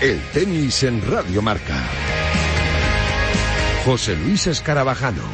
El tenis en Radio Marca. José Luis Escarabajano.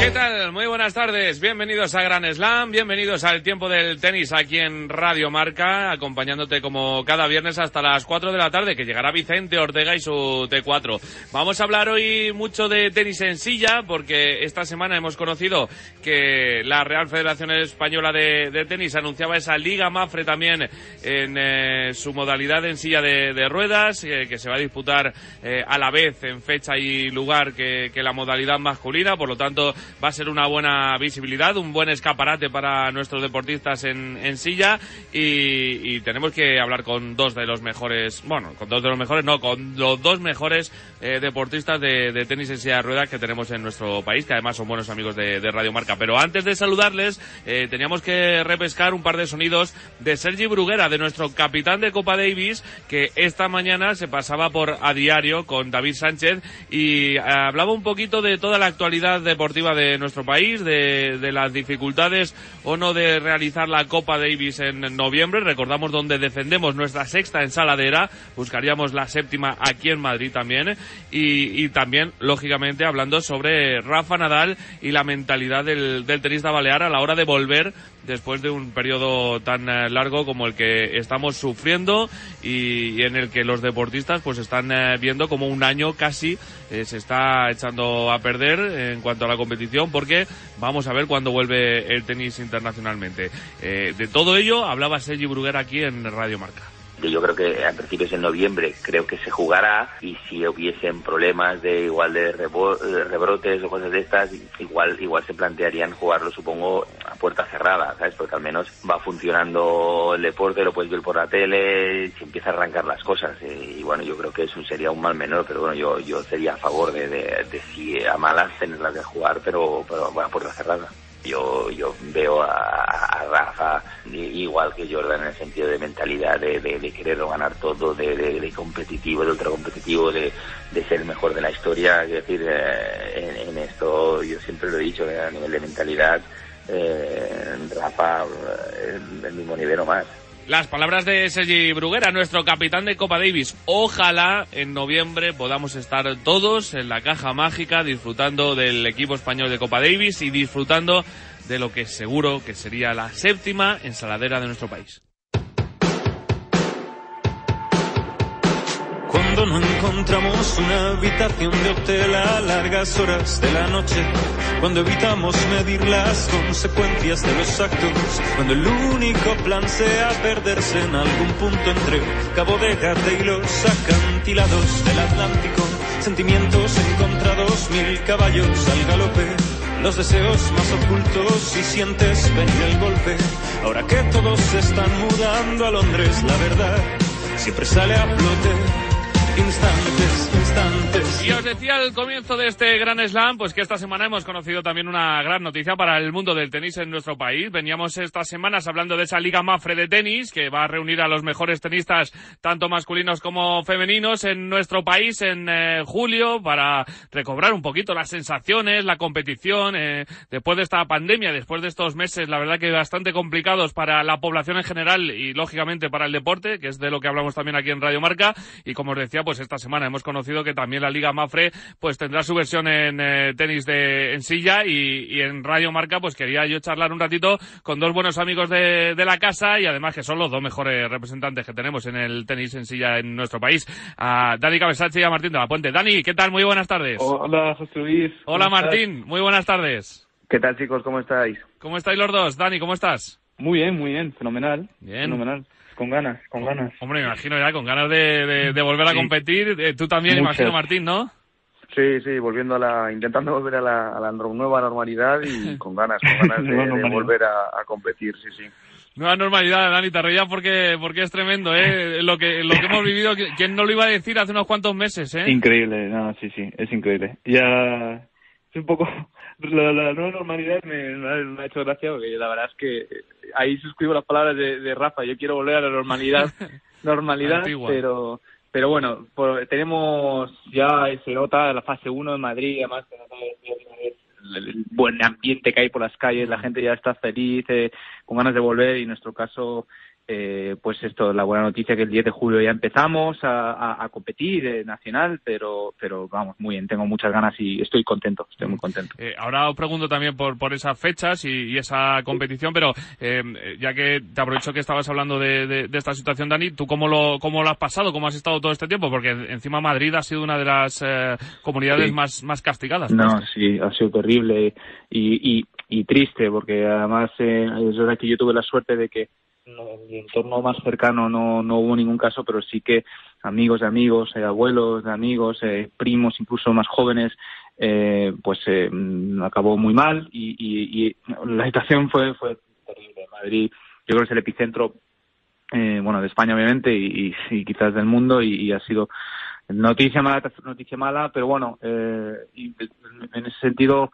¿Qué tal? Buenas tardes. Bienvenidos a Gran Slam, bienvenidos al tiempo del tenis aquí en Radio Marca, acompañándote como cada viernes hasta las 4 de la tarde, que llegará Vicente Ortega y su T4. Vamos a hablar hoy mucho de tenis en silla, porque esta semana hemos conocido que la Real Federación Española de, Tenis anunciaba esa Liga Mafre también en eh, su modalidad en silla de, ruedas, eh, que se va a disputar eh, a la vez en fecha y lugar que, que la modalidad masculina, por lo tanto va a ser una buena visibilidad, un buen escaparate para nuestros deportistas en, en silla y, tenemos que hablar con dos de los mejores, bueno, con dos de los mejores, no, con los dos mejores eh, deportistas de, tenis en silla de ruedas que tenemos en nuestro país, que además son buenos amigos de, Radio Marca. Pero antes de saludarles, eh, teníamos que repescar un par de sonidos de Sergi Bruguera, de nuestro capitán de Copa Davis, que esta mañana se pasaba por a diario con David Sánchez y eh, hablaba un poquito de toda la actualidad deportiva de nuestro país, de, las dificultades o no de realizar la Copa Davis en noviembre. Recordamos donde defendemos nuestra sexta ensaladera, buscaríamos la séptima aquí en Madrid también. Y, y también, lógicamente, hablando sobre Rafa Nadal y la mentalidad del, del tenista balear a la hora de volver después de un periodo tan eh, largo como el que estamos sufriendo y, en el que los deportistas pues están eh, viendo como un año casi eh, se está echando a perder en cuanto a la competición porque vamos a ver cuándo vuelve el tenis internacionalmente. de todo ello hablaba Sergi Bruguera aquí en Radio Marca yo creo que a principios de noviembre creo que se jugará y si hubiesen problemas de igual de rebrotes o cosas de estas, igual igual se plantearían jugarlo, supongo, a puerta cerrada, ¿sabes? Porque al menos va funcionando el deporte, lo puedes ver por la tele, se empieza a arrancar las cosas. Eh, y bueno, yo creo que eso sería un mal menor, pero bueno, yo, yo sería a favor de, de, si a malas tenerlas de jugar, pero, pero a puerta cerrada. Yo, yo veo a, Rafa igual que Jordan en el sentido de mentalidad, de, de, querer ganar todo, de, de, competitivo, de ultra competitivo, de, ser el mejor de la historia. Es decir, eh, en, esto yo siempre lo he dicho, a nivel de mentalidad, eh, Rafa eh, el mismo nivel o más. Las palabras de Sergi Bruguera, nuestro capitán de Copa Davis. Ojalá en noviembre podamos estar todos en la caja mágica disfrutando del equipo español de Copa Davis y disfrutando de lo que seguro que sería la séptima ensaladera de nuestro país. Cuando no encontramos una habitación de hotel a largas horas de la noche, cuando evitamos medir las consecuencias de los actos, cuando el único plan sea perderse en algún punto entre Cabo de Gata y los acantilados del Atlántico, sentimientos encontrados, mil caballos al galope, los deseos más ocultos y sientes venir el golpe, ahora que todos se están mudando a Londres, la verdad siempre sale a flote. Instantes, instantes. Y os decía al comienzo de este gran slam, pues que esta semana hemos conocido también una gran noticia para el mundo del tenis en nuestro país. Veníamos estas semanas hablando de esa Liga Mafre de tenis, que va a reunir a los mejores tenistas, tanto masculinos como femeninos, en nuestro país en eh, julio, para recobrar un poquito las sensaciones, la competición, eh, después de esta pandemia, después de estos meses, la verdad que bastante complicados para la población en general y, lógicamente, para el deporte, que es de lo que hablamos también aquí en Radio Marca. Y como os decía, pues esta semana hemos conocido que también la Liga Mafre pues tendrá su versión en eh, tenis de en silla y, en Radio Marca pues quería yo charlar un ratito con dos buenos amigos de, la casa y además que son los dos mejores representantes que tenemos en el tenis en silla en nuestro país, a Dani Cabesache y a Martín de la Puente. Dani, ¿qué tal? Muy buenas tardes. Hola, José Luis. Hola, Martín. Muy buenas tardes. ¿Qué tal, chicos? ¿Cómo estáis? ¿Cómo estáis los dos? Dani, ¿cómo estás? Muy bien, muy bien. Fenomenal. Bien. Fenomenal. Con ganas, con ganas. Hombre, me imagino ya, con ganas de, de, volver a competir. Eh, tú también, imagino, Martín, ¿no? Sí, sí, volviendo a la, intentando volver a la, a la nueva normalidad y con ganas, con ganas de, volver a, competir, sí, sí. Nueva normalidad, Dani, te reía porque, porque es tremendo, ¿eh? Lo que, lo que hemos vivido, ¿quién no lo iba a decir hace unos cuantos meses, eh? Increíble, no, sí, sí, es increíble. Ya, es un poco, la, nueva normalidad me, me, ha hecho gracia porque la verdad es que ahí suscribo las palabras de, Rafa. Yo quiero volver a la normalidad, normalidad, pero pero bueno, tenemos ya se nota la fase 1 en Madrid, además el, buen ambiente que hay por las calles, la gente ya está feliz, eh, con ganas de volver y en nuestro caso eh, pues esto, la buena noticia que el 10 de julio ya empezamos a, competir eh, nacional, pero, pero vamos, muy bien, tengo muchas ganas y estoy contento, estoy muy contento. Eh, ahora os pregunto también por, por esas fechas y, esa competición, pero eh, ya que te aprovecho que estabas hablando de, esta situación, Dani, ¿tú cómo lo, cómo lo has pasado? ¿Cómo has estado todo este tiempo? Porque encima Madrid ha sido una de las comunidades más, más castigadas. No, sí, ha sido terrible y, y, y triste, porque además es verdad que yo tuve la suerte de que en mi entorno más cercano no, no hubo ningún caso, pero sí que amigos de amigos, eh, abuelos de amigos, eh, primos incluso más jóvenes, eh, pues acabó muy mal y, y, la situación fue, fue terrible. Madrid, yo creo que es el epicentro, bueno, de España obviamente y, y quizás del mundo y, ha sido noticia mala, noticia mala, pero bueno, en ese sentido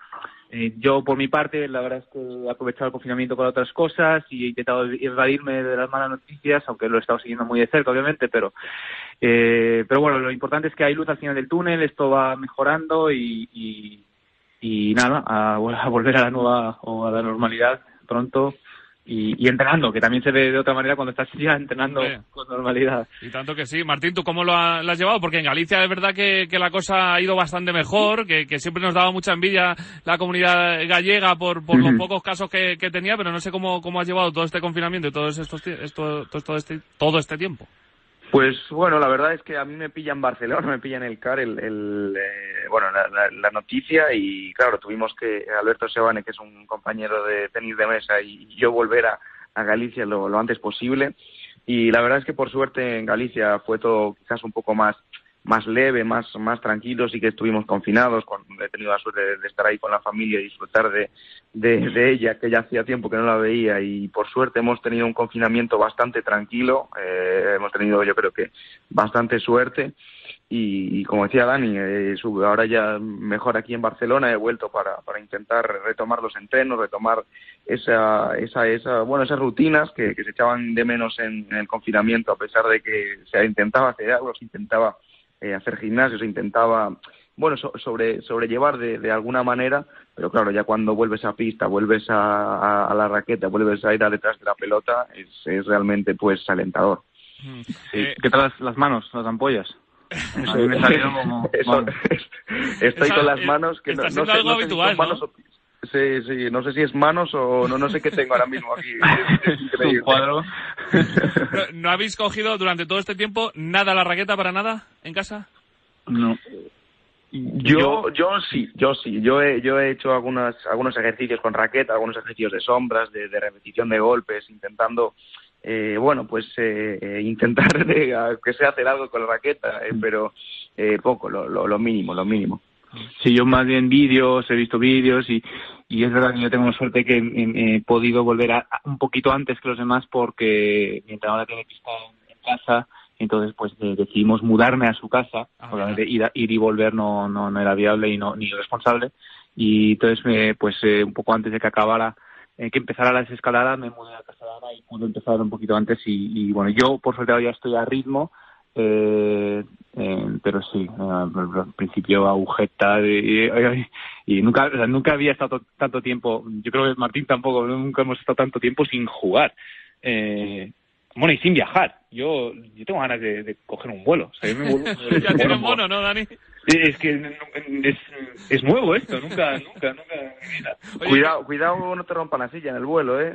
eh, yo, por mi parte, la verdad es que he aprovechado el confinamiento para otras cosas y he intentado evadirme de las malas noticias, aunque lo he estado siguiendo muy de cerca, obviamente, pero, eh, pero bueno, lo importante es que hay luz al final del túnel, esto va mejorando y, y, y nada, a, a volver a la nueva o a la normalidad pronto y, entrenando, que también se ve de otra manera cuando estás ya entrenando con normalidad. Y tanto que sí. Martín, ¿tú cómo lo, has llevado? Porque en Galicia es verdad que, la cosa ha ido bastante mejor, que, siempre nos daba mucha envidia la comunidad gallega por, por los pocos casos que, tenía, pero no sé cómo, cómo has llevado todo este confinamiento y todos estos, esto, todo, este, todo este tiempo. Pues bueno, la verdad es que a mí me pilla en Barcelona, me pilla en el CAR el, eh, bueno, la, noticia y claro, tuvimos que Alberto Sebane, que es un compañero de tenis de mesa, y yo volver a, Galicia lo, antes posible. Y la verdad es que por suerte en Galicia fue todo quizás un poco más más leve, más, más tranquilo, sí que estuvimos confinados, he tenido la suerte de, estar ahí con la familia y disfrutar de, de, ella, que ya hacía tiempo que no la veía. Y por suerte hemos tenido un confinamiento bastante tranquilo, eh, hemos tenido yo creo que bastante suerte. Y, como decía Dani, eh, ahora ya mejor aquí en Barcelona. He vuelto para, para intentar retomar los entrenos, retomar esa, esa, esa, bueno, esas rutinas que, se echaban de menos en, el confinamiento a pesar de que se intentaba hacer algo, se intentaba eh, hacer gimnasio, se intentaba, bueno, sobre, sobrellevar de, de, alguna manera, pero claro, ya cuando vuelves a pista, vuelves a, la raqueta, vuelves a ir a detrás de la pelota, es, es realmente pues alentador. Mm. Eh, ¿Qué tal las, manos, las ampollas? Eso, me salió como... estoy con las manos que no, sé, algo habitual, manos Sí, sí, no sé si es manos o no, no sé qué tengo ahora mismo aquí. un cuadro. ¿No habéis cogido durante todo este tiempo nada la raqueta para nada en casa? No. Yo, yo sí, yo sí. Yo he, yo he hecho algunas, algunos ejercicios con raqueta, algunos ejercicios de sombras, de, repetición de golpes, intentando, eh, bueno, pues eh, eh intentar que se hacer algo con la raqueta, eh, pero eh, poco, lo, lo, lo mínimo, lo mínimo. Sí, yo más bien vídeos, he visto vídeos y, y es verdad que yo tengo suerte que he, podido volver a, un poquito antes que los demás porque mientras ahora tiene que estar en casa, entonces pues decidimos mudarme a su casa, ah, obviamente ir, ir, y volver no, no, no era viable y no ni responsable. Y entonces eh, pues eh, un poco antes de que acabara eh, que empezara la desescalada me mudé a casa de Ana y pude empezar un poquito antes y, y bueno yo por suerte ya estoy a ritmo eh, eh, pero sí, al principio agujeta y, y, nunca, nunca había estado tanto tiempo, yo creo que Martín tampoco, nunca hemos estado tanto tiempo sin jugar. Eh, bueno, y sin viajar. Yo, yo tengo ganas de, coger un vuelo. ya tienes mono, ¿no, Dani? Es que es, es nuevo esto, nunca, nunca, nunca. Cuidado, cuidado, no te rompan la silla en el vuelo, ¿eh?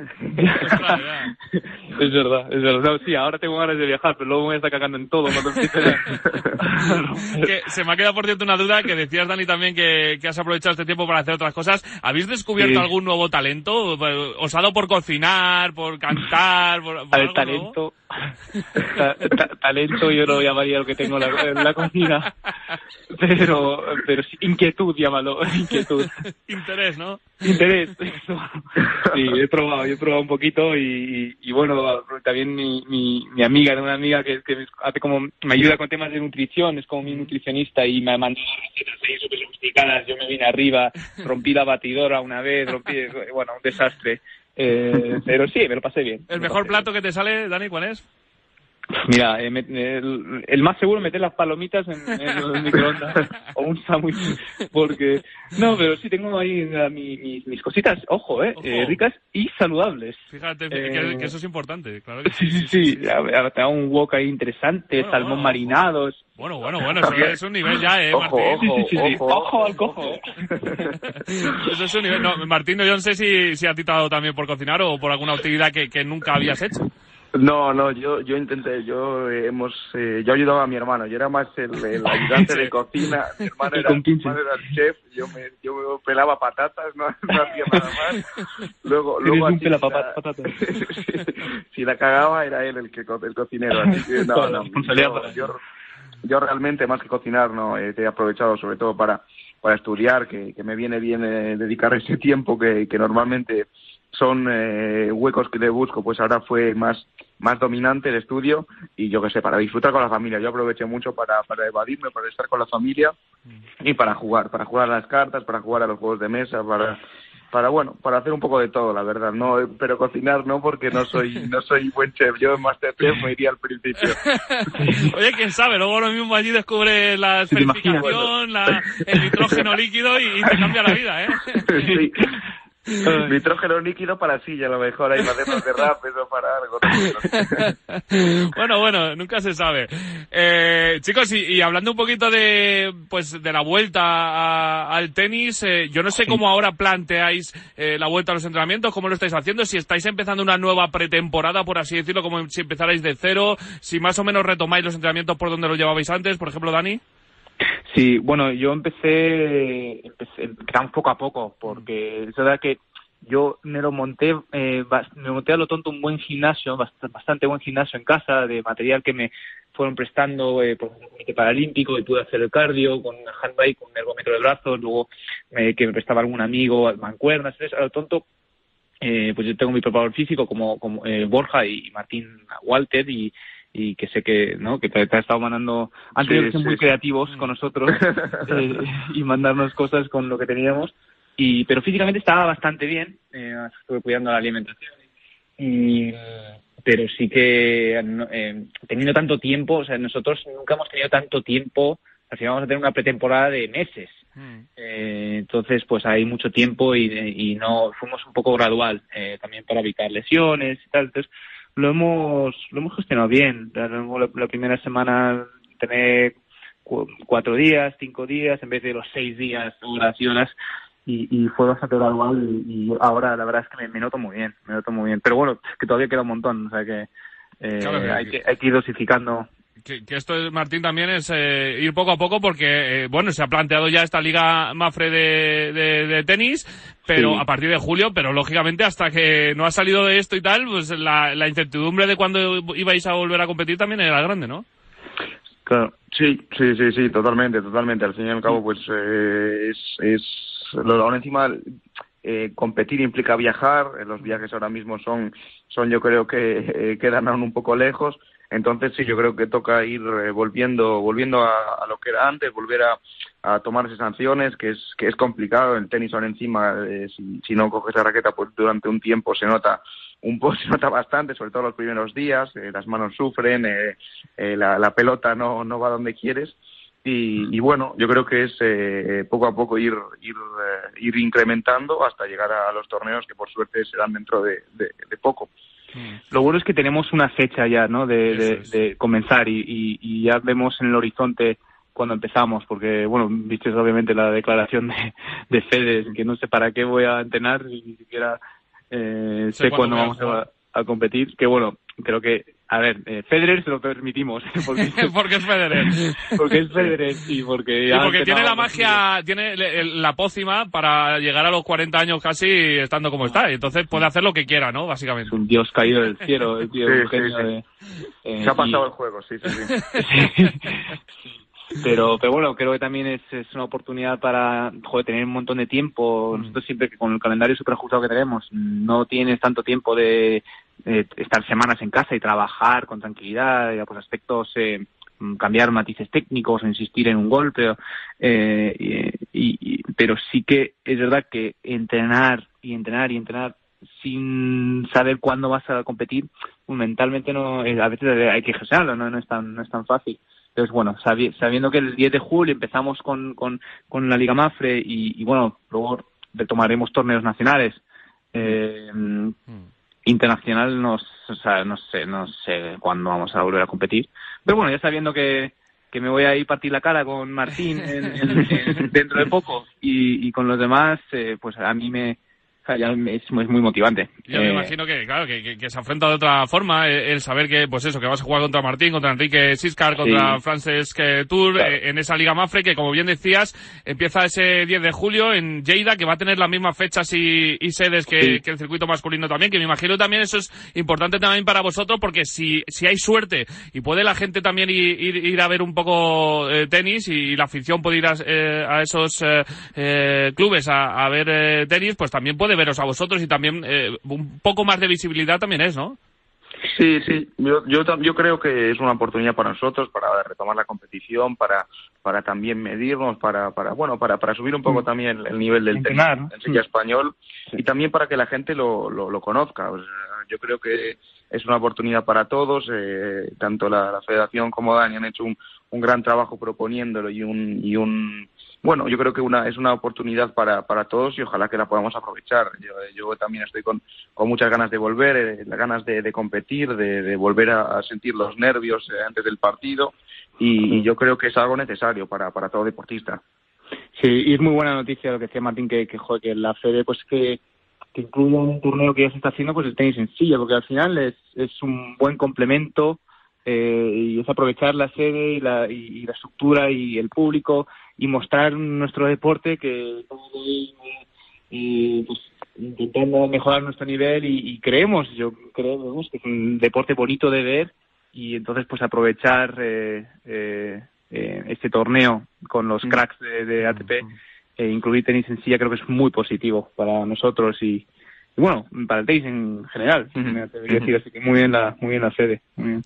es verdad, es verdad. sí, ahora tengo ganas de viajar, pero luego me voy a estar cagando en todo cuando que se me ha quedado, por cierto, una duda que decías, Dani, también que, que has aprovechado este tiempo para hacer otras cosas. ¿Habéis descubierto algún nuevo talento? ¿Osado por cocinar, por cantar? Por, por talento. Talento yo lo llamaría lo que tengo en la cocina pero pero sí, inquietud llámalo inquietud. Interés no interés sí he probado he probado un poquito y, y, bueno también mi, mi, mi amiga una amiga que, que hace como me ayuda con temas de nutrición es como mi nutricionista y me mandó recetas ahí súper sofisticadas yo me vine arriba rompí la batidora una vez rompí bueno un desastre eh, pero sí, me lo pasé bien. ¿El mejor plato que te sale, Dani, cuál es? Mira, eh, el, el, más seguro es meter las palomitas en, en el microondas o un sándwich, porque no, pero sí tengo ahí mis, mis, cositas, ojo, eh, eh, ricas y saludables. Fíjate que, Eh, eso es importante, claro. sí, sí, sí, te hago un wok ahí interesante, Bueno, salmón bueno, marinados. Bueno, bueno, bueno, eso es un nivel ya, eh, Ojo, Martín. ojo, Sí, sí, sí, ojo. ojo al cojo. eh. Eso es un nivel. No, Martín, yo no sé si, si a ti te ha dado también por cocinar o por alguna actividad que, que nunca habías hecho. No, no, yo, yo intenté, yo eh, hemos, eh, yo ayudaba a mi hermano, yo era más el, el ayudante de cocina, mi hermano era, mi hermano era el chef, yo me, yo me pelaba patatas, no, no hacía nada más. Luego, luego así, la- si la cagaba era él el que el cocinero, así que no, no, yo, yo realmente más que cocinar no eh, he aprovechado sobre todo para para estudiar, que, que me viene bien eh, dedicar ese tiempo que, que normalmente son eh, huecos que le busco, pues ahora fue más más dominante el estudio y yo qué sé, para disfrutar con la familia. Yo aproveché mucho para, para evadirme, para estar con la familia y para jugar, para jugar a las cartas, para jugar a los juegos de mesa, para para bueno, para hacer un poco de todo, la verdad, no, pero cocinar no porque no soy no soy buen chef. Yo en Masterchef me iría al principio. Oye, quién sabe, luego lo mismo allí descubre la esferificación, la, el nitrógeno líquido y, y te cambia la vida, ¿eh? sí. Nitrógeno líquido para silla, a lo mejor ahí para hacernos derrapes o para algo. ¿no? bueno, bueno, nunca se sabe. Eh, chicos, y, y hablando un poquito de, pues, de la vuelta a- al tenis, eh, yo no sé cómo ahora planteáis eh, la vuelta a los entrenamientos, cómo lo estáis haciendo, si estáis empezando una nueva pretemporada, por así decirlo, como si empezarais de cero, si más o menos retomáis los entrenamientos por donde los llevabais antes, por ejemplo, Dani. Sí, bueno, yo empecé, empecé empezamos poco a poco, porque es verdad que yo me lo monté, eh, me monté a lo tonto un buen gimnasio, bast- bastante buen gimnasio en casa, de material que me fueron prestando eh, por el Comité Paralímpico y pude hacer el cardio con handbike, con un ergómetro de brazos, luego eh, que me prestaba algún amigo, mancuernas, entonces, a lo tonto eh, pues yo tengo mi preparador físico como, como eh, Borja y Martín Walter y, y que sé que no que te, te ha estado mandando han tenido que ser muy creativos con nosotros eh, y mandarnos cosas con lo que teníamos. Y pero físicamente estaba bastante bien eh, estuve cuidando la alimentación y pero sí que eh, teniendo tanto tiempo o sea nosotros nunca hemos tenido tanto tiempo al final vamos a tener una pretemporada de meses. Eh, entonces, pues hay mucho tiempo y, y no fuimos un poco gradual eh, también para evitar lesiones y tal. Entonces, lo hemos lo hemos gestionado bien. La, la- primera semana tener cu- cuatro días, cinco días en vez de los seis días, horas y horas. Y, y fue bastante gradual y, y ahora la verdad es que me, me noto muy bien, me noto muy bien. Pero bueno, es que todavía queda un montón, o sea que, eh, Claro hay, que hay que ir dosificando Que, que esto, es, Martín, también es eh, ir poco a poco porque, eh, bueno, se ha planteado ya esta Liga Mafre de, de, de tenis, pero Sí. a partir de julio, pero lógicamente hasta que no ha salido de esto y tal, pues la, la incertidumbre de cuándo ibais a volver a competir también era grande, ¿no? Claro, sí, sí, sí, sí, totalmente, totalmente. Al fin y al cabo, pues eh, es, es lo, aún encima eh, competir implica viajar. eh, Los viajes ahora mismo son, son yo creo que eh, quedan aún un poco lejos. Entonces sí, yo creo que toca ir eh, volviendo, volviendo a, a lo que era antes, volver a, a tomarse sanciones, que es que es complicado. El tenis ahora encima, eh, si, si no coges la raqueta, pues durante un tiempo se nota un poco se nota bastante, sobre todo los primeros días, eh, las manos sufren, eh, eh, la, la pelota no, no va donde quieres. Y, y bueno, yo creo que es eh, poco a poco ir, ir, eh, ir incrementando hasta llegar a los torneos que por suerte serán dentro de, de, de poco. Lo bueno es que tenemos una fecha ya, ¿no? De, comenzar y, y, y ya vemos en el horizonte cuando empezamos, porque, bueno, viste obviamente la declaración de, de Fede, que no sé para qué voy a entrenar, ni siquiera eh, Sé sé cuándo vamos a, a competir, que bueno, creo que, a ver, eh, Federer se lo permitimos, porque, porque es Federer. porque es Federer y porque... Y ha porque tiene la magia, tiene la pócima para llegar a los 40 años casi estando como está. Y entonces puede hacer lo que quiera, ¿no? Es Básicamente. un dios caído del cielo, el tío, Sí, un sí, sí. de... eh, Se ha y- pasado el juego, sí, sí, sí. pero pero bueno creo que también es, es una oportunidad para joder, tener un montón de tiempo nosotros siempre que con el calendario super ajustado que tenemos no tienes tanto tiempo de, eh, estar semanas en casa y trabajar con tranquilidad y pues aspectos eh, mm, cambiar matices técnicos insistir en un golpe eh, y, y- pero sí que es verdad que entrenar y entrenar y entrenar sin saber cuándo vas a competir, pues mentalmente no, eh, a veces hay que gestionarlo, ¿no? No es tan, no es tan fácil. Entonces, bueno, sabiendo que el 10 de julio empezamos con, con, con la Liga Mafre y, y, bueno, luego retomaremos torneos nacionales, eh, mm. Internacional no, o sea, no sé, no sé cuándo vamos a volver a competir. Pero bueno, ya sabiendo que, que me voy a ir a partir la cara con Martín dentro de poco y, y con los demás, eh, pues a mí me, es, muy motivante. Yo me eh, imagino que, claro, que, que, se afronta de otra forma el, saber que, pues eso, que vas a jugar contra Martín, contra Enrique Siscar, contra Francesc Tour, eh, en esa Liga Mafre, que como bien decías, empieza ese 10 de julio en Lleida, que va a tener las mismas fechas y, y sedes que, que, el circuito masculino también, que me imagino también eso es importante también para vosotros, porque si, si hay suerte y puede la gente también ir, ir, a ver un poco eh, tenis y, la afición puede ir a, a esos clubes a, a ver tenis, pues también puede veros a vosotros y también eh, un poco más de visibilidad también es, ¿no? Sí, sí, yo, yo, yo creo que es una oportunidad para nosotros, para retomar la competición, para, para también medirnos, para, para, bueno, para, para subir un poco mm. también el, nivel del tenis mm. español y también para que la gente lo, lo, conozca. yo creo que es una oportunidad para todos, eh, tanto la, la, Federación como Dani han hecho un, un gran trabajo proponiéndolo y un, y un bueno, yo creo que una, es una oportunidad para, para todos y ojalá que la podamos aprovechar. Yo, yo también estoy con, con muchas ganas de volver, eh, ganas de, de competir, de, de volver a, sentir los nervios eh, antes del partido y, yo creo que es algo necesario para, para todo deportista. Sí, y es muy buena noticia lo que decía Martín, que, que, que la Fede pues que, que incluya un torneo que ya se está haciendo, pues el tenis sencillo, porque al final es, es un buen complemento eh, y es aprovechar la sede y la, y, la estructura y el público y mostrar nuestro deporte que y, pues, intentando mejorar nuestro nivel y, creemos, yo creo que es un deporte bonito de ver y entonces pues aprovechar eh, eh, eh este torneo con los mm. cracks de, ATP e incluir tenis en silla creo que es muy positivo para nosotros y, bueno, para el tenis en general, decir, así que muy bien la, muy bien la sede. Muy bien.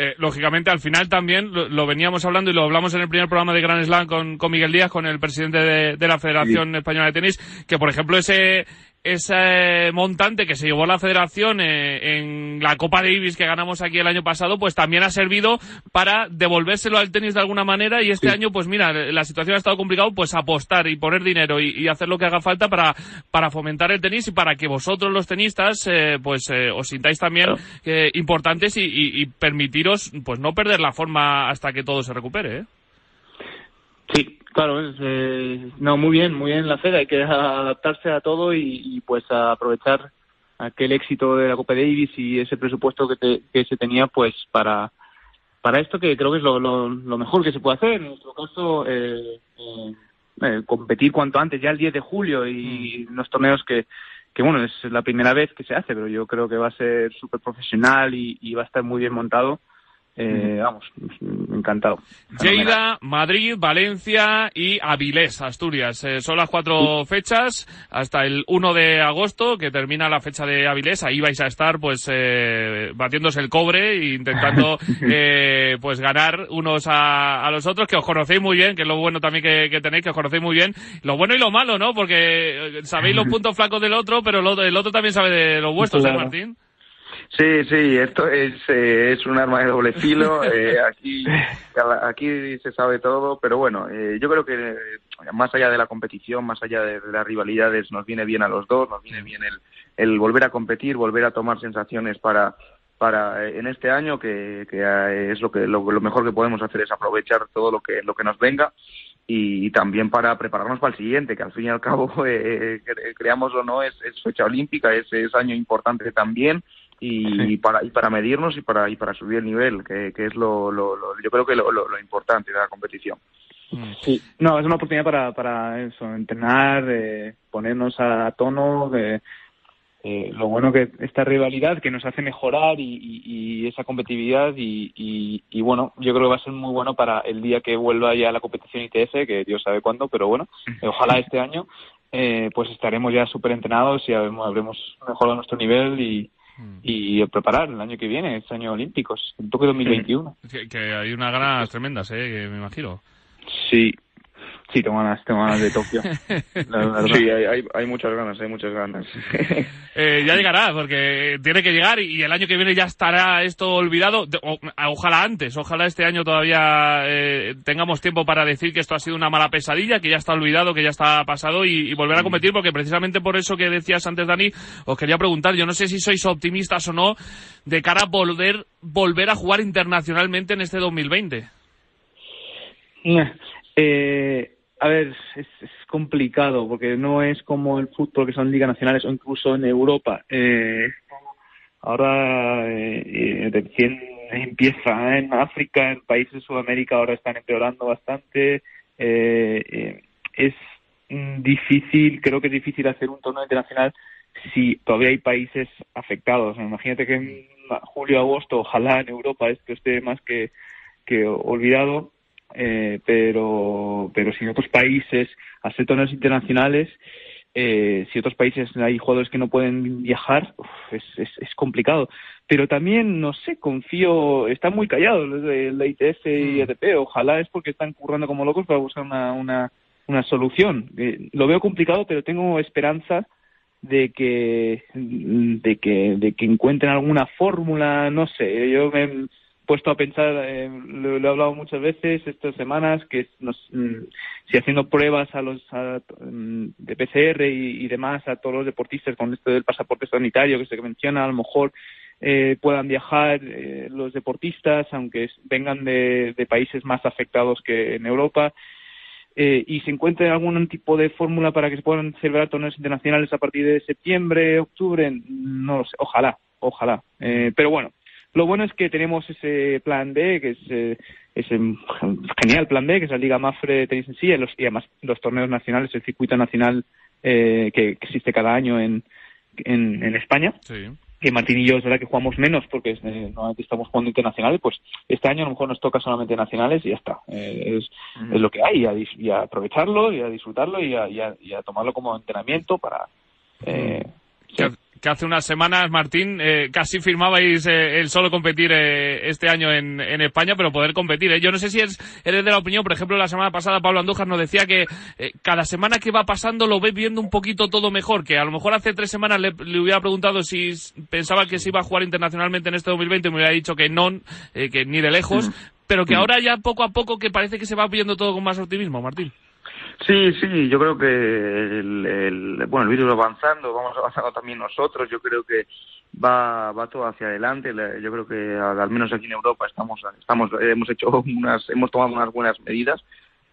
Eh, lógicamente al final también lo, veníamos hablando y lo hablamos en el primer programa de Grand Slam con, con Miguel Díaz, con el presidente de, de la Federación Española de Tenis, que por ejemplo ese ese montante que se llevó la federación eh, en la Copa Davis que ganamos aquí el año pasado, pues también ha servido para devolvérselo al tenis de alguna manera. Y este año, pues mira, la situación ha estado complicada, pues apostar y poner dinero y, hacer lo que haga falta para, para fomentar el tenis y para que vosotros los tenistas, eh, pues eh, os sintáis también importantes y, y, permitiros, pues no perder la forma hasta que todo se recupere, Sí, Claro, eh, no, muy bien, muy bien la Fed, hay que adaptarse a todo y, pues aprovechar aquel éxito de la Copa Davis y ese presupuesto que, que se tenía pues para para esto que creo que es lo, lo, mejor que se puede hacer. En nuestro caso, eh, eh, eh, competir cuanto antes, ya el 10 de julio y mm. unos torneos que, que bueno, es la primera vez que se hace, pero yo creo que va a ser súper profesional y, y va a estar muy bien montado eh, vamos, encantado. Lleida, Madrid, Valencia y Avilés, Asturias. Eh, son las cuatro fechas hasta el 1 de agosto, que termina la fecha de Avilés. Ahí vais a estar, pues, eh, batiéndose el cobre e intentando, eh, pues, ganar unos a, los otros, que os conocéis muy bien, que es lo bueno también que, tenéis, que os conocéis muy bien. Lo bueno y lo malo, ¿no? Porque sabéis los puntos flacos del otro, pero el otro también sabe de los vuestros, ¿eh, Martín? Sí, sí, esto es, eh, es un arma de doble filo. Eh, aquí, aquí se sabe todo, pero bueno, eh, yo creo que más allá de la competición, más allá de, las rivalidades, nos viene bien a los dos, nos viene bien el, el volver a competir, volver a tomar sensaciones para, para en este año, que, que es lo que lo, mejor que podemos hacer es aprovechar todo lo que lo que nos venga y, también para prepararnos para el siguiente, que al fin y al cabo, eh, creamos o no, es, es fecha olímpica, es, es año importante también y, para y para medirnos y para y para subir el nivel que, que es lo, lo, yo creo que lo, lo, importante de la competición mm. sí no es una oportunidad para para eso entrenar eh, ponernos a tono de eh, lo bueno que esta rivalidad que nos hace mejorar y, y, esa competitividad y, y, bueno yo creo que va a ser muy bueno para el día que vuelva ya la competición ITF que Dios sabe cuándo pero bueno ojalá este año eh, pues estaremos ya súper entrenados y habremos mejorado nuestro nivel y. y preparar el año que viene, este año olímpicos, en Tokio 2021. Que, hay unas ganas tremendas, ¿eh? me imagino. Sí, Sí, tengo ganas, tengo ganas de Tokio. sí, hay, hay, muchas ganas, hay muchas ganas. eh, ya llegará, porque tiene que llegar y el año que viene ya estará esto olvidado. ojalá antes, ojalá este año todavía eh, tengamos tiempo para decir que esto ha sido una mala pesadilla, que ya está olvidado, que ya está pasado y, volver a competir, porque precisamente por eso que decías antes, Dani, os quería preguntar, yo no sé si sois optimistas o no de cara a volver, volver a jugar internacionalmente en este 2020. Eh, a ver, es, complicado porque no es como el fútbol que son ligas nacionales o incluso en Europa. Eh, ahora eh, recién empieza en África, en países de Sudamérica ahora están empeorando bastante. Eh, eh, es difícil, creo que es difícil hacer un torneo internacional si todavía hay países afectados. Imagínate que en julio, agosto, ojalá en Europa esto esté más que, que olvidado eh, pero, pero si en otros países hacer torneos internacionales, eh, si otros países hay jugadores que no pueden viajar, es, es, complicado. Pero también, no sé, confío, están muy callados la ITF y mm. ojalá es porque están currando como locos para buscar una, una, una solución. Eh, lo veo complicado, pero tengo esperanza de que de que de que encuentren alguna fórmula no sé yo me, puesto a pensar, eh, lo, he hablado muchas veces estas semanas, que mm, si haciendo pruebas a los mm, de PCR y, demás a todos los deportistas con esto del pasaporte sanitario que se menciona, a lo mejor eh, puedan viajar eh, los deportistas, aunque vengan de, países más afectados que en Europa. y se encuentre algún tipo de fórmula para que se puedan celebrar torneos internacionales a partir de septiembre, octubre, no lo sé, ojalá, ojalá. pero bueno, lo bueno es que tenemos ese plan B, que es eh, ese genial plan B, que es la Liga Mafre tenis en sí, y, además los torneos nacionales, el circuito nacional eh, que, existe cada año en, en, España. Que Martín y yo es verdad que jugamos menos porque eh, normalmente estamos jugando internacionales, pues este año a lo mejor nos toca solamente nacionales y ya está. Eh, es, es, lo que hay y a, aprovecharlo y a disfrutarlo y a, y a, tomarlo como entrenamiento para... Eh, que hace unas semanas, Martín, eh, casi firmabais eh, el solo competir eh, este año en, en, España, pero poder competir. Yo no sé si es, eres de la opinión, por ejemplo, la semana pasada Pablo Andújar nos decía que cada semana que va pasando lo ves viendo un poquito todo mejor, que a lo mejor hace tres semanas le, hubiera preguntado si pensaba que se iba a jugar internacionalmente en este 2020 y me hubiera dicho que no, que ni de lejos, mm. pero que mm. ahora ya poco a poco que parece que se va viendo todo con más optimismo, Martín. Sí, sí, yo creo que el, bueno, el virus va avanzando, vamos avanzando también nosotros, yo creo que va, va todo hacia adelante, yo creo que al menos aquí en Europa estamos, estamos, hemos hecho unas, hemos tomado unas buenas medidas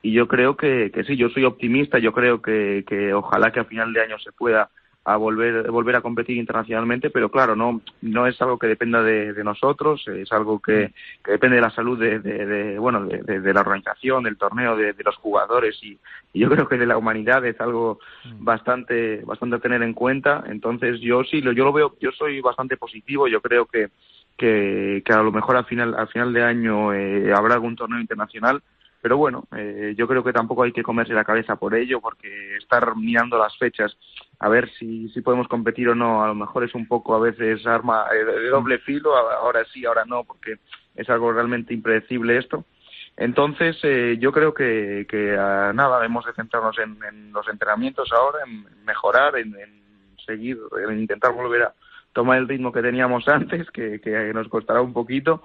y yo creo que, que sí, yo soy optimista, yo creo que, que ojalá que a final de año se pueda a volver volver a competir internacionalmente pero claro no no es algo que dependa de, de nosotros es algo que, que, depende de la salud de, de, bueno de, la organización del torneo de, los jugadores y, yo creo que de la humanidad es algo mm. bastante bastante a tener en cuenta entonces yo sí lo, yo lo veo yo soy bastante positivo yo creo que que, que a lo mejor al final al final de año eh, habrá algún torneo internacional pero bueno, eh, yo creo que tampoco hay que comerse la cabeza por ello, porque estar mirando las fechas a ver si, si podemos competir o no, a lo mejor es un poco a veces arma eh, de doble filo, ahora sí, ahora no, porque es algo realmente impredecible esto. Entonces, eh, yo creo que, que nada, debemos de centrarnos en, los entrenamientos ahora, en mejorar, en, seguir, en intentar volver a tomar el ritmo que teníamos antes, que, que nos costará un poquito,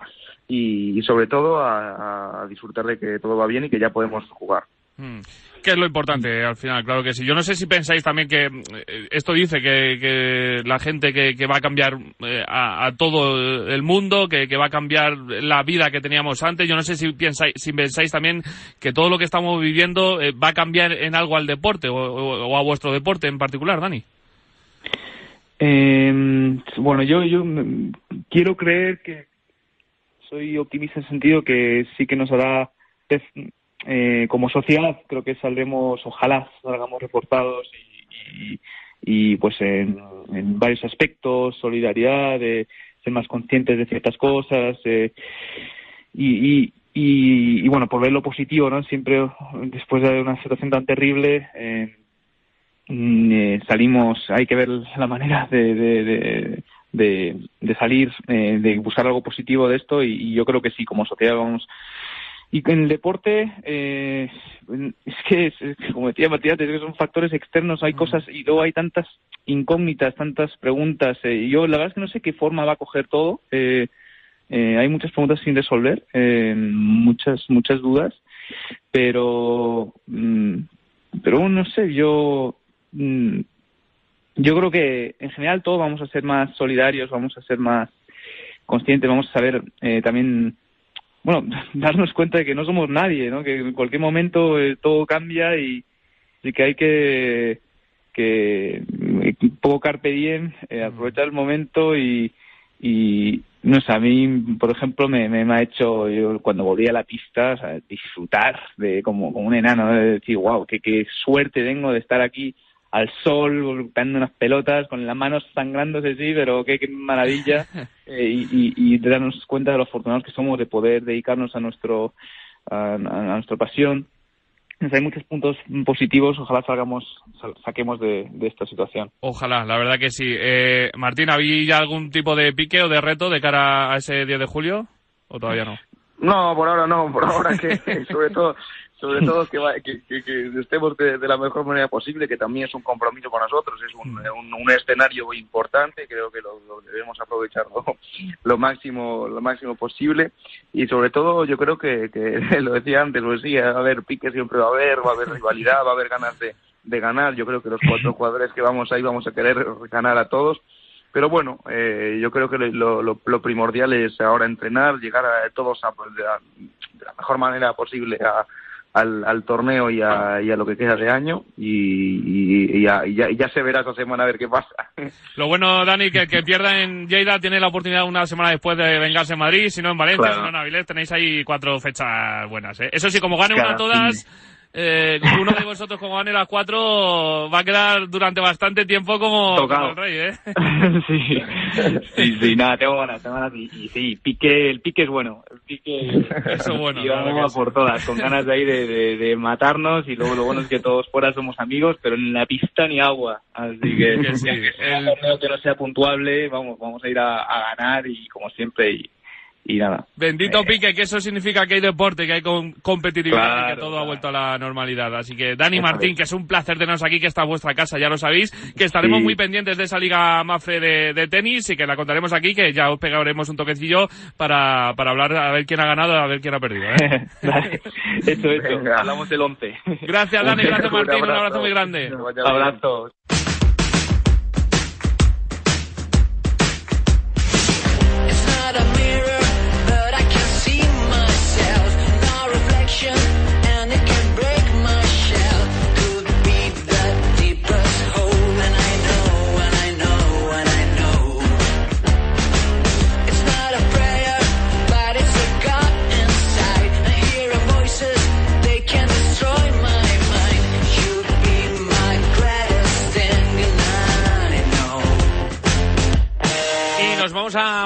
y, sobre todo a, disfrutar de que todo va bien y que ya podemos jugar. Mm. ¿Qué es lo importante al final? Claro que sí. Yo no sé si pensáis también que eh, esto dice que, la gente que, va a cambiar eh, a, todo el mundo, que, va a cambiar la vida que teníamos antes. Yo no sé si, pensáis, si pensáis también que todo lo que estamos viviendo eh, va a cambiar en algo al deporte o, a vuestro deporte en particular, Dani. Bueno, yo, yo quiero creer que, soy optimista en el sentido que sí que nos hará, eh, como sociedad, creo que saldremos, ojalá salgamos reportados y, y, pues en, varios aspectos, solidaridad, de ser más conscientes de ciertas cosas eh, y, y, bueno, por ver lo positivo, ¿no? Siempre después de una situación tan terrible, eh, eh salimos, hay que ver la manera de, de de, de salir, eh, de buscar algo positivo de esto y, yo creo que sí, como sociedad vamos Y en el deporte, eh, es que, es, como decía Matías, es que son factores externos, hay cosas y luego hay tantas incógnitas, tantas preguntas. Eh, y yo la verdad es que no sé qué forma va a coger todo. Eh, eh, hay muchas preguntas sin resolver, eh, muchas, muchas dudas, pero, mm, pero no sé, yo, mm, yo creo que en general todos vamos a ser más solidarios, vamos a ser más conscientes, vamos a saber eh, también bueno, darnos cuenta de que no somos nadie, ¿no? Que en cualquier momento eh, todo cambia y, y, que hay que, que un poco carpe diem, eh, aprovechar el momento y, y no sé, a mí, por ejemplo, me, me, ha hecho, yo cuando volví a la pista, o sea, disfrutar de como, como un enano, de decir, wow, qué, qué suerte tengo de estar aquí al sol, dando unas pelotas, con las manos sangrándose, sí, pero qué, qué maravilla. eh, y, y, darnos cuenta de lo afortunados que somos de poder dedicarnos a nuestro a, a nuestra pasión. Entonces, hay muchos puntos positivos, ojalá salgamos, saquemos de, de, esta situación. Ojalá, la verdad que sí. Eh, Martín, ¿había algún tipo de pique o de reto de cara a ese 10 de julio? ¿O todavía no? No, por ahora no, por ahora que sobre todo sobre todo que, que, que, que estemos de, de, la mejor manera posible, que también es un compromiso con nosotros, es un, un, un escenario importante, creo que lo, lo debemos aprovechar lo, lo, máximo lo máximo posible. Y sobre todo yo creo que, que lo decía antes, lo decía, va a haber pique siempre va a haber, va a haber rivalidad, va a haber ganas de, de ganar, yo creo que los cuatro jugadores que vamos ahí vamos a querer ganar a todos pero bueno, eh, yo creo que lo, lo, lo, primordial es ahora entrenar, llegar a todos a, de, la, de la mejor manera posible a, al, al torneo y a, y a, lo que queda de año y, y, y, ya, y, ya, ya, se verá esa semana a ver qué pasa. Lo bueno, Dani, que que pierda en Lleida tiene la oportunidad una semana después de vengarse en Madrid, si no en Valencia, claro. si no en Avilés, tenéis ahí cuatro fechas buenas. ¿eh? Eso sí, como gane claro, una todas... Sí eh, uno de vosotros como gane las cuatro va a quedar durante bastante tiempo como, como el rey, ¿eh? sí, sí, sí, nada, tengo ganas, tengo ganas y, y, sí, pique, el pique es bueno, el pique eso bueno, y vamos a por todas, con ganas de ahí de, de, de, matarnos y luego lo bueno es que todos fuera somos amigos, pero en la pista ni agua, así que, que, sí, que el... que no sea puntuable, vamos, vamos a ir a, a ganar y como siempre y y nada. Bendito eh, Pique, que eso significa que hay deporte, que hay con competitividad claro, y que todo claro. ha vuelto a la normalidad. Así que Dani Martín, que es un placer teneros aquí, que está en vuestra casa, ya lo sabéis, que estaremos sí. muy pendientes de esa liga Mafre de, de, tenis y que la contaremos aquí, que ya os pegaremos un toquecillo para, para hablar a ver quién ha ganado, a ver quién ha perdido. ¿eh? Eso, eso. Venga. Hablamos del 11. Gracias Dani, gracias Martín, un abrazo, un abrazo muy grande. Un abrazo.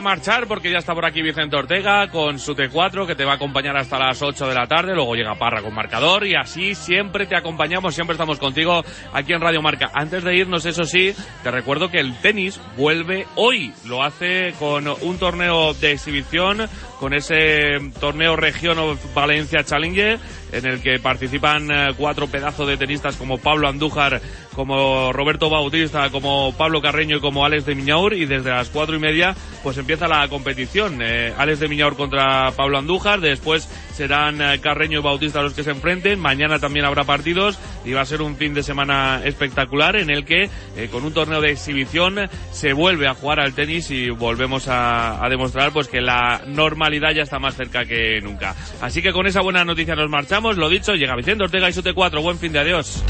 Marchar porque ya está por aquí Vicente Ortega con su T4 que te va a acompañar hasta las 8 de la tarde. Luego llega Parra con marcador y así siempre te acompañamos, siempre estamos contigo aquí en Radio Marca. Antes de irnos, eso sí, te recuerdo que el tenis vuelve hoy. Lo hace con un torneo de exhibición, con ese torneo Región Valencia Challenger en el que participan cuatro pedazos de tenistas como Pablo Andújar, como Roberto Bautista, como Pablo Carreño y como Alex de Miñaur y desde las cuatro y media pues empieza la competición. Eh, Alex de Miñaur contra Pablo Andújar, después serán eh, Carreño y Bautista los que se enfrenten, mañana también habrá partidos y va a ser un fin de semana espectacular en el que eh, con un torneo de exhibición se vuelve a jugar al tenis y volvemos a, a demostrar pues que la normalidad ya está más cerca que nunca. Así que con esa buena noticia nos marchamos. Lo dicho, llega Vicente Ortega y su T4. Buen fin de adiós.